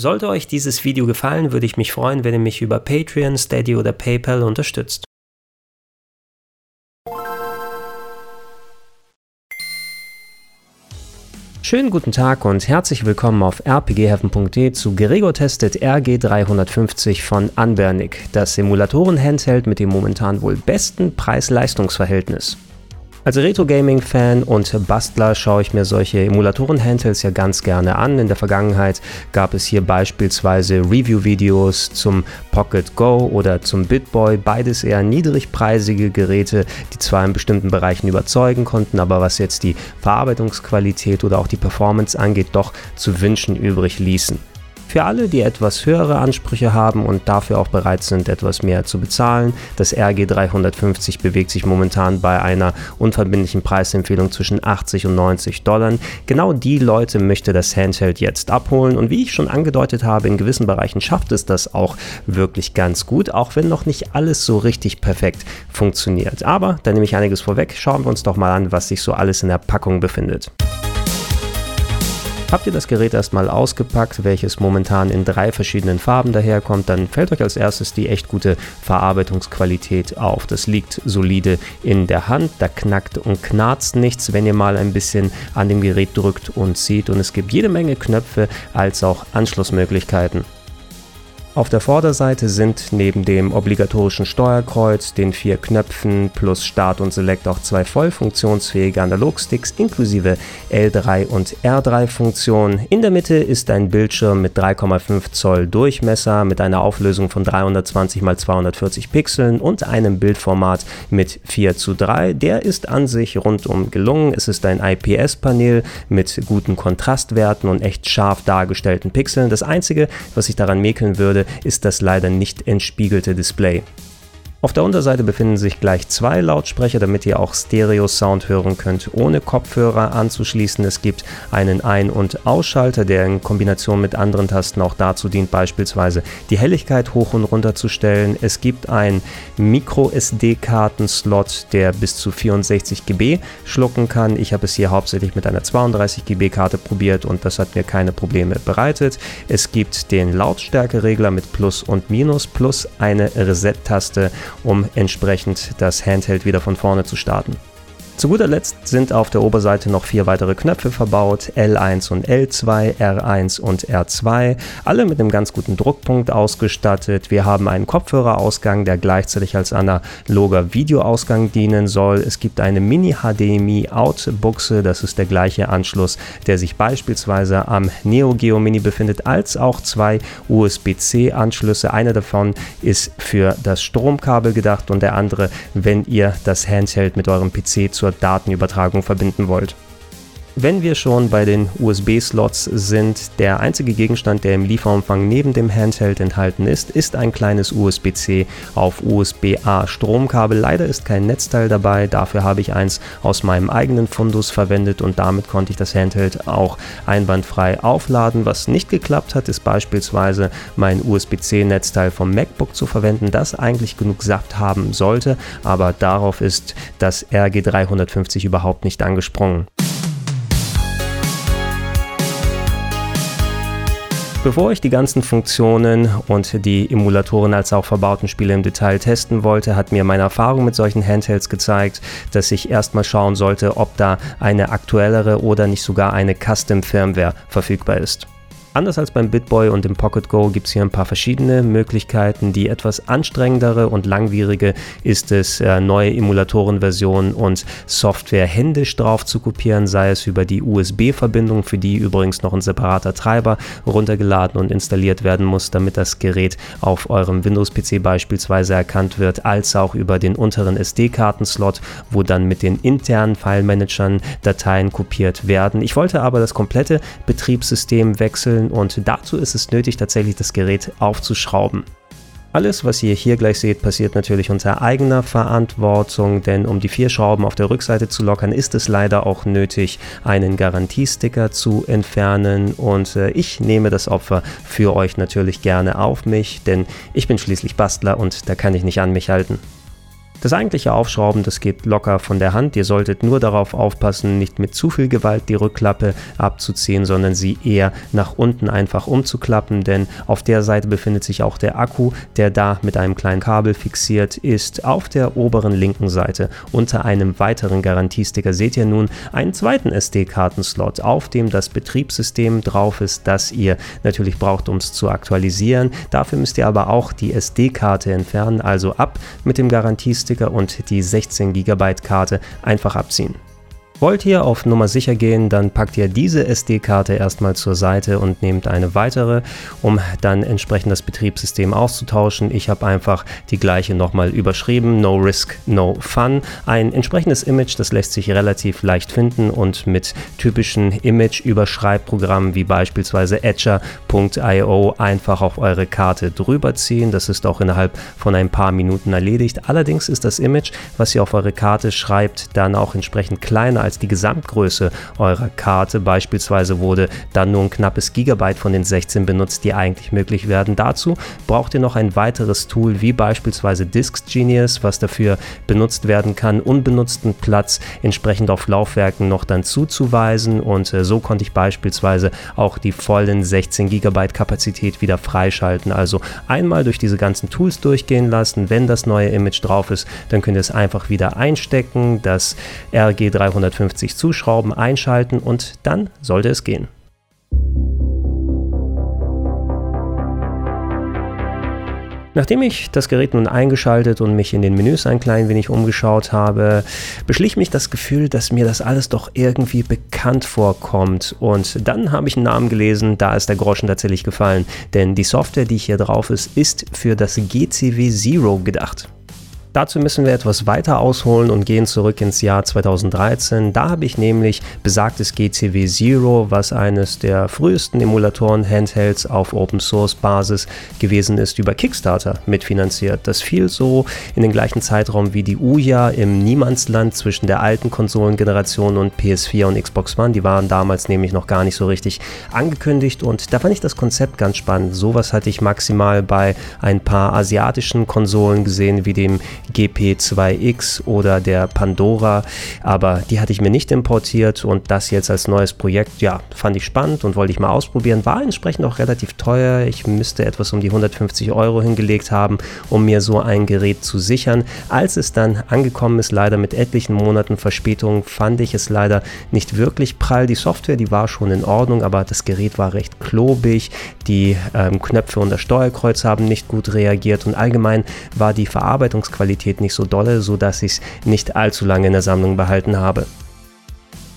Sollte euch dieses Video gefallen, würde ich mich freuen, wenn ihr mich über Patreon, Steady oder PayPal unterstützt. Schönen guten Tag und herzlich willkommen auf rpgheaven.de zu Gregor testet RG350 von Anbernic, das Simulatoren-Handheld mit dem momentan wohl besten Preis-Leistungs-Verhältnis. Als Retro-Gaming-Fan und Bastler schaue ich mir solche Emulatoren-Handhelds ja ganz gerne an. In der Vergangenheit gab es hier beispielsweise Review-Videos zum Pocket Go oder zum BitBoy, beides eher niedrigpreisige Geräte, die zwar in bestimmten Bereichen überzeugen konnten, aber was jetzt die Verarbeitungsqualität oder auch die Performance angeht, doch zu wünschen übrig ließen. Für alle, die etwas höhere Ansprüche haben und dafür auch bereit sind, etwas mehr zu bezahlen, das RG350 bewegt sich momentan bei einer unverbindlichen Preisempfehlung zwischen 80 und 90 Dollar. Genau die Leute möchte das Handheld jetzt abholen und wie ich schon angedeutet habe, in gewissen Bereichen schafft es das auch wirklich ganz gut, auch wenn noch nicht alles so richtig perfekt funktioniert. Aber da nehme ich einiges vorweg, schauen wir uns doch mal an, was sich so alles in der Packung befindet. Habt ihr das Gerät erstmal ausgepackt, welches momentan in drei verschiedenen Farben daherkommt, dann fällt euch als erstes die echt gute Verarbeitungsqualität auf. Das liegt solide in der Hand, da knackt und knarzt nichts, wenn ihr mal ein bisschen an dem Gerät drückt und zieht und es gibt jede Menge Knöpfe als auch Anschlussmöglichkeiten. Auf der Vorderseite sind neben dem obligatorischen Steuerkreuz, den vier Knöpfen plus Start und Select auch zwei voll funktionsfähige Analogsticks inklusive L3 und R3 Funktionen. In der Mitte ist ein Bildschirm mit 3,5 Zoll Durchmesser mit einer Auflösung von 320 x 240 Pixeln und einem Bildformat mit 4 zu 3. Der ist an sich rundum gelungen. Es ist ein IPS-Panel mit guten Kontrastwerten und echt scharf dargestellten Pixeln. Das einzige, was ich daran mäkeln würde, ist das leider nicht entspiegelte Display. Auf der Unterseite befinden sich gleich zwei Lautsprecher, damit ihr auch Stereo-Sound hören könnt, ohne Kopfhörer anzuschließen. Es gibt einen Ein- und Ausschalter, der in Kombination mit anderen Tasten auch dazu dient, beispielsweise die Helligkeit hoch und runter zu stellen. Es gibt einen Micro-SD-Karten-Slot, der bis zu 64 GB schlucken kann. Ich habe es hier hauptsächlich mit einer 32 GB-Karte probiert und das hat mir keine Probleme bereitet. Es gibt den Lautstärkeregler mit Plus und Minus plus eine Reset-Taste um entsprechend das Handheld wieder von vorne zu starten. Zu guter Letzt sind auf der Oberseite noch vier weitere Knöpfe verbaut, L1 und L2, R1 und R2, alle mit einem ganz guten Druckpunkt ausgestattet. Wir haben einen Kopfhörerausgang, der gleichzeitig als analoger Videoausgang dienen soll. Es gibt eine Mini-HDMI-Out-Buchse, das ist der gleiche Anschluss, der sich beispielsweise am Neo Geo Mini befindet, als auch zwei USB-C-Anschlüsse. Einer davon ist für das Stromkabel gedacht und der andere, wenn ihr das Handheld mit eurem PC zur zur Datenübertragung verbinden wollt. Wenn wir schon bei den USB-Slots sind, der einzige Gegenstand, der im Lieferumfang neben dem Handheld enthalten ist, ist ein kleines USB-C auf USB-A Stromkabel. Leider ist kein Netzteil dabei, dafür habe ich eins aus meinem eigenen Fundus verwendet und damit konnte ich das Handheld auch einwandfrei aufladen. Was nicht geklappt hat, ist beispielsweise mein USB-C-Netzteil vom MacBook zu verwenden, das eigentlich genug Saft haben sollte, aber darauf ist das RG350 überhaupt nicht angesprungen. Bevor ich die ganzen Funktionen und die Emulatoren als auch verbauten Spiele im Detail testen wollte, hat mir meine Erfahrung mit solchen Handhelds gezeigt, dass ich erstmal schauen sollte, ob da eine aktuellere oder nicht sogar eine Custom Firmware verfügbar ist. Anders als beim BitBoy und dem Pocket Go gibt es hier ein paar verschiedene Möglichkeiten. Die etwas anstrengendere und langwierige ist es, äh, neue Emulatorenversionen und Software händisch drauf zu kopieren, sei es über die USB-Verbindung, für die übrigens noch ein separater Treiber runtergeladen und installiert werden muss, damit das Gerät auf eurem Windows-PC beispielsweise erkannt wird, als auch über den unteren SD-Kartenslot, wo dann mit den internen File-Managern Dateien kopiert werden. Ich wollte aber das komplette Betriebssystem wechseln und dazu ist es nötig, tatsächlich das Gerät aufzuschrauben. Alles, was ihr hier gleich seht, passiert natürlich unter eigener Verantwortung, denn um die vier Schrauben auf der Rückseite zu lockern, ist es leider auch nötig, einen Garantiesticker zu entfernen und äh, ich nehme das Opfer für euch natürlich gerne auf mich, denn ich bin schließlich Bastler und da kann ich nicht an mich halten. Das eigentliche Aufschrauben, das geht locker von der Hand. Ihr solltet nur darauf aufpassen, nicht mit zu viel Gewalt die Rückklappe abzuziehen, sondern sie eher nach unten einfach umzuklappen, denn auf der Seite befindet sich auch der Akku, der da mit einem kleinen Kabel fixiert ist. Auf der oberen linken Seite unter einem weiteren Garantiesticker seht ihr nun einen zweiten SD-Kartenslot, auf dem das Betriebssystem drauf ist, das ihr natürlich braucht, um es zu aktualisieren. Dafür müsst ihr aber auch die SD-Karte entfernen, also ab mit dem Garantiesticker Sticker und die 16 GB Karte einfach abziehen. Wollt ihr auf Nummer sicher gehen, dann packt ihr diese SD-Karte erstmal zur Seite und nehmt eine weitere, um dann entsprechend das Betriebssystem auszutauschen. Ich habe einfach die gleiche nochmal überschrieben, No Risk, No Fun. Ein entsprechendes Image, das lässt sich relativ leicht finden und mit typischen Image-Überschreibprogrammen wie beispielsweise Etcher.io einfach auf eure Karte drüber ziehen. Das ist auch innerhalb von ein paar Minuten erledigt. Allerdings ist das Image, was ihr auf eure Karte schreibt, dann auch entsprechend kleiner als die Gesamtgröße eurer Karte. Beispielsweise wurde dann nur ein knappes Gigabyte von den 16 benutzt, die eigentlich möglich werden. Dazu braucht ihr noch ein weiteres Tool wie beispielsweise Disk Genius, was dafür benutzt werden kann, unbenutzten Platz entsprechend auf Laufwerken noch dann zuzuweisen und äh, so konnte ich beispielsweise auch die vollen 16 Gigabyte Kapazität wieder freischalten. Also einmal durch diese ganzen Tools durchgehen lassen, wenn das neue Image drauf ist, dann könnt ihr es einfach wieder einstecken, das RG350 50 zuschrauben, einschalten und dann sollte es gehen. Nachdem ich das Gerät nun eingeschaltet und mich in den Menüs ein klein wenig umgeschaut habe, beschlich mich das Gefühl, dass mir das alles doch irgendwie bekannt vorkommt. Und dann habe ich einen Namen gelesen, da ist der Groschen tatsächlich gefallen. Denn die Software, die hier drauf ist, ist für das GCW Zero gedacht. Dazu müssen wir etwas weiter ausholen und gehen zurück ins Jahr 2013. Da habe ich nämlich besagtes GCW Zero, was eines der frühesten Emulatoren-Handhelds auf Open Source Basis gewesen ist, über Kickstarter mitfinanziert. Das fiel so in den gleichen Zeitraum wie die Uja im Niemandsland zwischen der alten Konsolengeneration und PS4 und Xbox One. Die waren damals nämlich noch gar nicht so richtig angekündigt und da fand ich das Konzept ganz spannend. Sowas hatte ich maximal bei ein paar asiatischen Konsolen gesehen, wie dem GP2X oder der Pandora, aber die hatte ich mir nicht importiert und das jetzt als neues Projekt, ja, fand ich spannend und wollte ich mal ausprobieren. War entsprechend auch relativ teuer. Ich müsste etwas um die 150 Euro hingelegt haben, um mir so ein Gerät zu sichern. Als es dann angekommen ist, leider mit etlichen Monaten Verspätung, fand ich es leider nicht wirklich prall. Die Software, die war schon in Ordnung, aber das Gerät war recht klobig. Die ähm, Knöpfe und das Steuerkreuz haben nicht gut reagiert und allgemein war die Verarbeitungsqualität Qualität nicht so dolle, sodass ich es nicht allzu lange in der Sammlung behalten habe.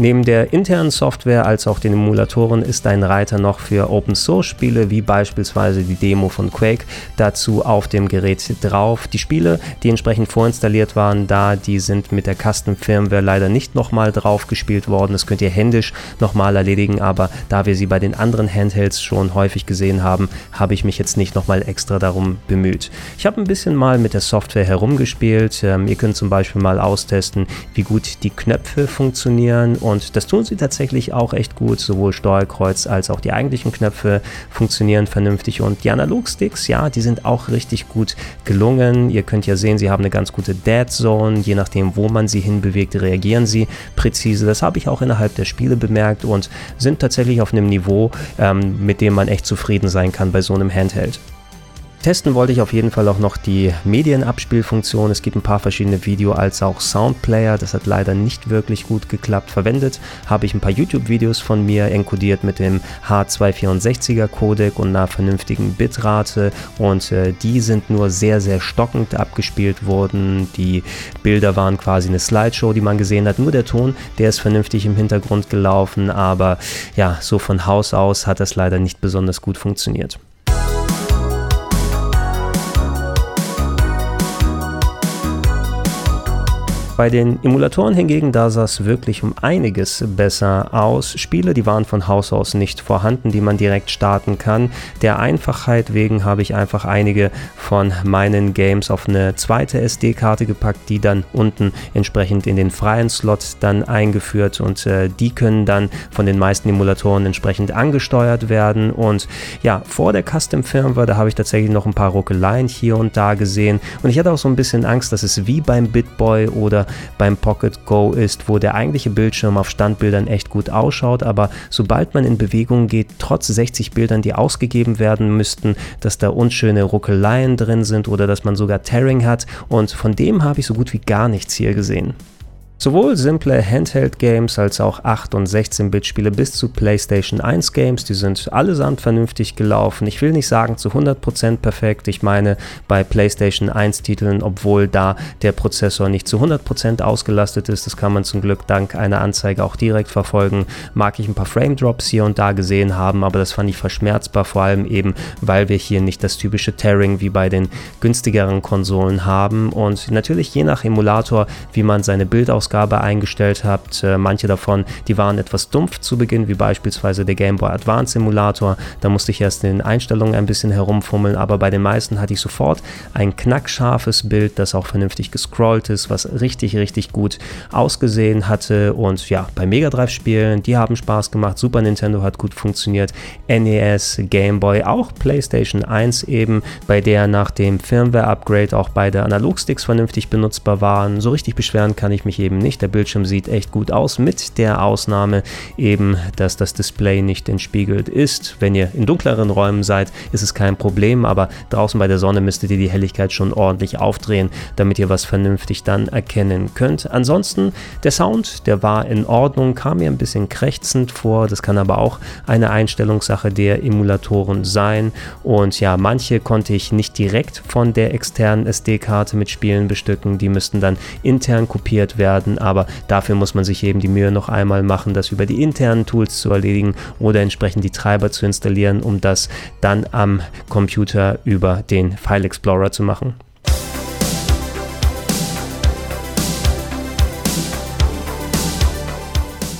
Neben der internen Software als auch den Emulatoren ist ein Reiter noch für Open Source Spiele wie beispielsweise die Demo von Quake dazu auf dem Gerät drauf. Die Spiele, die entsprechend vorinstalliert waren, da die sind mit der Custom Firmware leider nicht nochmal drauf gespielt worden. Das könnt ihr händisch nochmal erledigen, aber da wir sie bei den anderen Handhelds schon häufig gesehen haben, habe ich mich jetzt nicht nochmal extra darum bemüht. Ich habe ein bisschen mal mit der Software herumgespielt. Ähm, ihr könnt zum Beispiel mal austesten, wie gut die Knöpfe funktionieren und das tun sie tatsächlich auch echt gut. Sowohl Steuerkreuz als auch die eigentlichen Knöpfe funktionieren vernünftig. Und die Analogsticks, ja, die sind auch richtig gut gelungen. Ihr könnt ja sehen, sie haben eine ganz gute Dead Zone. Je nachdem, wo man sie hinbewegt, reagieren sie präzise. Das habe ich auch innerhalb der Spiele bemerkt und sind tatsächlich auf einem Niveau, ähm, mit dem man echt zufrieden sein kann bei so einem Handheld. Testen wollte ich auf jeden Fall auch noch die Medienabspielfunktion. Es gibt ein paar verschiedene Video- als auch Soundplayer. Das hat leider nicht wirklich gut geklappt. Verwendet habe ich ein paar YouTube-Videos von mir enkodiert mit dem H264er Codec und einer vernünftigen Bitrate und äh, die sind nur sehr, sehr stockend abgespielt worden. Die Bilder waren quasi eine Slideshow, die man gesehen hat. Nur der Ton, der ist vernünftig im Hintergrund gelaufen, aber ja, so von Haus aus hat das leider nicht besonders gut funktioniert. Bei den Emulatoren hingegen, da sah es wirklich um einiges besser aus. Spiele, die waren von Haus aus nicht vorhanden, die man direkt starten kann. Der Einfachheit wegen habe ich einfach einige von meinen Games auf eine zweite SD-Karte gepackt, die dann unten entsprechend in den freien Slot dann eingeführt und äh, die können dann von den meisten Emulatoren entsprechend angesteuert werden. Und ja, vor der Custom Firmware, da habe ich tatsächlich noch ein paar Ruckeleien hier und da gesehen und ich hatte auch so ein bisschen Angst, dass es wie beim BitBoy oder beim Pocket Go ist, wo der eigentliche Bildschirm auf Standbildern echt gut ausschaut, aber sobald man in Bewegung geht, trotz 60 Bildern, die ausgegeben werden müssten, dass da unschöne Ruckeleien drin sind oder dass man sogar Tearing hat und von dem habe ich so gut wie gar nichts hier gesehen. Sowohl simple Handheld-Games als auch 8- und 16-Bit-Spiele bis zu PlayStation 1-Games, die sind allesamt vernünftig gelaufen. Ich will nicht sagen zu 100% perfekt, ich meine bei PlayStation 1-Titeln, obwohl da der Prozessor nicht zu 100% ausgelastet ist, das kann man zum Glück dank einer Anzeige auch direkt verfolgen, mag ich ein paar Frame-Drops hier und da gesehen haben, aber das fand ich verschmerzbar, vor allem eben, weil wir hier nicht das typische Tearing wie bei den günstigeren Konsolen haben. Und natürlich je nach Emulator, wie man seine Bildausgabe Ausgabe eingestellt habt. Äh, manche davon, die waren etwas dumpf zu Beginn, wie beispielsweise der Game Boy Advance Simulator. Da musste ich erst in den Einstellungen ein bisschen herumfummeln, aber bei den meisten hatte ich sofort ein knackscharfes Bild, das auch vernünftig gescrollt ist, was richtig, richtig gut ausgesehen hatte. Und ja, bei Mega Drive Spielen, die haben Spaß gemacht. Super Nintendo hat gut funktioniert. NES, Game Boy, auch PlayStation 1 eben, bei der nach dem Firmware-Upgrade auch beide Analogsticks vernünftig benutzbar waren. So richtig beschweren kann ich mich eben nicht. Der Bildschirm sieht echt gut aus, mit der Ausnahme eben, dass das Display nicht entspiegelt ist. Wenn ihr in dunkleren Räumen seid, ist es kein Problem, aber draußen bei der Sonne müsstet ihr die Helligkeit schon ordentlich aufdrehen, damit ihr was vernünftig dann erkennen könnt. Ansonsten, der Sound, der war in Ordnung, kam mir ein bisschen krächzend vor. Das kann aber auch eine Einstellungssache der Emulatoren sein. Und ja, manche konnte ich nicht direkt von der externen SD-Karte mit Spielen bestücken. Die müssten dann intern kopiert werden werden, aber dafür muss man sich eben die Mühe noch einmal machen, das über die internen Tools zu erledigen oder entsprechend die Treiber zu installieren, um das dann am Computer über den File Explorer zu machen.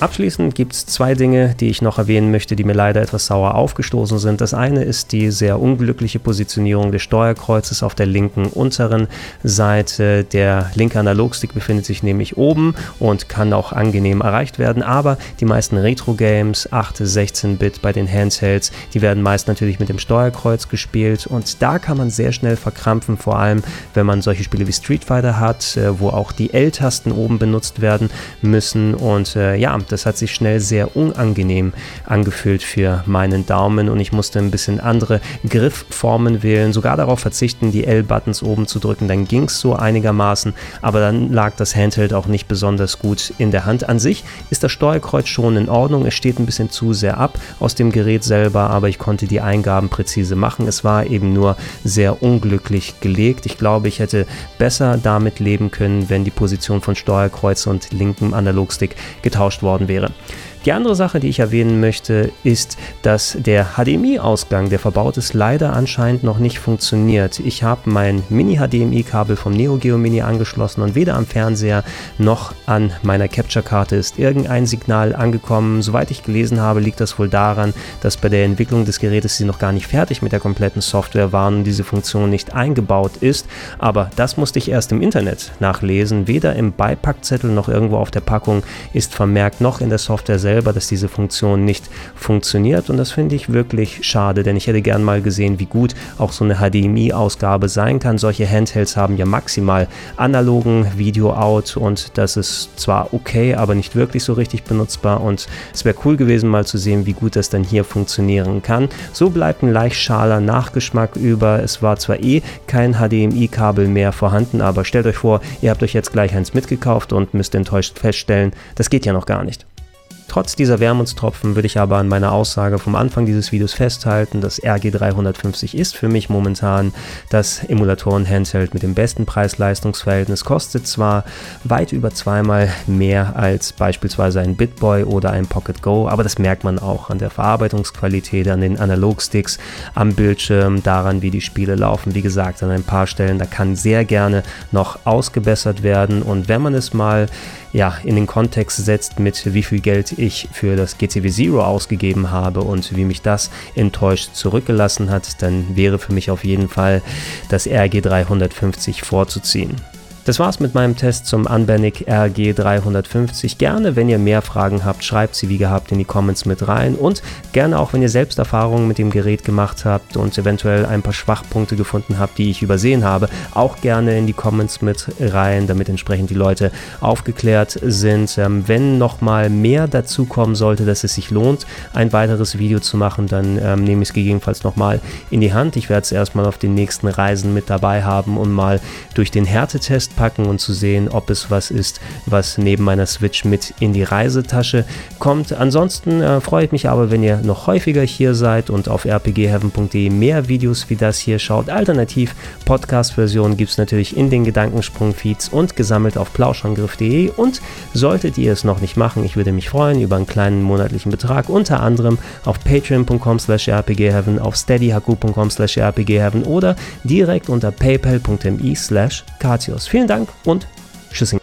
Abschließend gibt es zwei Dinge, die ich noch erwähnen möchte, die mir leider etwas sauer aufgestoßen sind. Das eine ist die sehr unglückliche Positionierung des Steuerkreuzes auf der linken unteren Seite. Der linke Analogstick befindet sich nämlich oben und kann auch angenehm erreicht werden, aber die meisten Retro-Games, 8, 16-Bit bei den Handhelds, die werden meist natürlich mit dem Steuerkreuz gespielt und da kann man sehr schnell verkrampfen, vor allem wenn man solche Spiele wie Street Fighter hat, äh, wo auch die L-Tasten oben benutzt werden müssen und äh, ja, das hat sich schnell sehr unangenehm angefühlt für meinen Daumen und ich musste ein bisschen andere Griffformen wählen, sogar darauf verzichten, die L-Buttons oben zu drücken. Dann ging es so einigermaßen, aber dann lag das Handheld auch nicht besonders gut in der Hand. An sich ist das Steuerkreuz schon in Ordnung. Es steht ein bisschen zu sehr ab aus dem Gerät selber, aber ich konnte die Eingaben präzise machen. Es war eben nur sehr unglücklich gelegt. Ich glaube, ich hätte besser damit leben können, wenn die Position von Steuerkreuz und linkem Analogstick getauscht worden worden wäre. Die andere Sache, die ich erwähnen möchte, ist, dass der HDMI-Ausgang, der verbaut ist, leider anscheinend noch nicht funktioniert. Ich habe mein Mini-HDMI-Kabel vom Neo Geo Mini angeschlossen und weder am Fernseher noch an meiner Capture-Karte ist irgendein Signal angekommen. Soweit ich gelesen habe, liegt das wohl daran, dass bei der Entwicklung des Gerätes sie noch gar nicht fertig mit der kompletten Software waren und diese Funktion nicht eingebaut ist. Aber das musste ich erst im Internet nachlesen. Weder im Beipackzettel noch irgendwo auf der Packung ist vermerkt, noch in der Software selbst selber, dass diese Funktion nicht funktioniert und das finde ich wirklich schade, denn ich hätte gern mal gesehen, wie gut auch so eine HDMI-Ausgabe sein kann. Solche Handhelds haben ja maximal analogen Video-Out und das ist zwar okay, aber nicht wirklich so richtig benutzbar und es wäre cool gewesen mal zu sehen, wie gut das dann hier funktionieren kann. So bleibt ein leicht schaler Nachgeschmack über. Es war zwar eh kein HDMI-Kabel mehr vorhanden, aber stellt euch vor, ihr habt euch jetzt gleich eins mitgekauft und müsst enttäuscht feststellen, das geht ja noch gar nicht. Trotz dieser Wermutstropfen würde ich aber an meiner Aussage vom Anfang dieses Videos festhalten, das RG350 ist für mich momentan das Emulatoren-Handheld mit dem besten Preis-Leistungs-Verhältnis, kostet zwar weit über zweimal mehr als beispielsweise ein BitBoy oder ein Pocket Go, aber das merkt man auch an der Verarbeitungsqualität, an den Analogsticks, am Bildschirm, daran, wie die Spiele laufen. Wie gesagt, an ein paar Stellen, da kann sehr gerne noch ausgebessert werden und wenn man es mal ja, in den Kontext setzt mit wie viel Geld ich für das GTV Zero ausgegeben habe und wie mich das enttäuscht zurückgelassen hat, dann wäre für mich auf jeden Fall das RG 350 vorzuziehen. Das war's mit meinem Test zum Unbanic RG350. Gerne, wenn ihr mehr Fragen habt, schreibt sie wie gehabt in die Comments mit rein und gerne auch, wenn ihr selbst Erfahrungen mit dem Gerät gemacht habt und eventuell ein paar Schwachpunkte gefunden habt, die ich übersehen habe, auch gerne in die Comments mit rein, damit entsprechend die Leute aufgeklärt sind. Ähm, wenn nochmal mehr dazu kommen sollte, dass es sich lohnt, ein weiteres Video zu machen, dann ähm, nehme ich es gegebenenfalls nochmal in die Hand. Ich werde es erstmal auf den nächsten Reisen mit dabei haben und mal durch den Härtetest packen und zu sehen, ob es was ist, was neben meiner Switch mit in die Reisetasche kommt. Ansonsten äh, freue ich mich aber, wenn ihr noch häufiger hier seid und auf rpgheaven.de mehr Videos wie das hier schaut. Alternativ Podcast-Version gibt es natürlich in den Gedankensprung-Feeds und gesammelt auf plauschangriff.de und solltet ihr es noch nicht machen, ich würde mich freuen über einen kleinen monatlichen Betrag, unter anderem auf patreon.com slash rpgheaven, auf steadyhaku.com slash rpgheaven oder direkt unter paypal.me slash Vielen Dank und tschüss.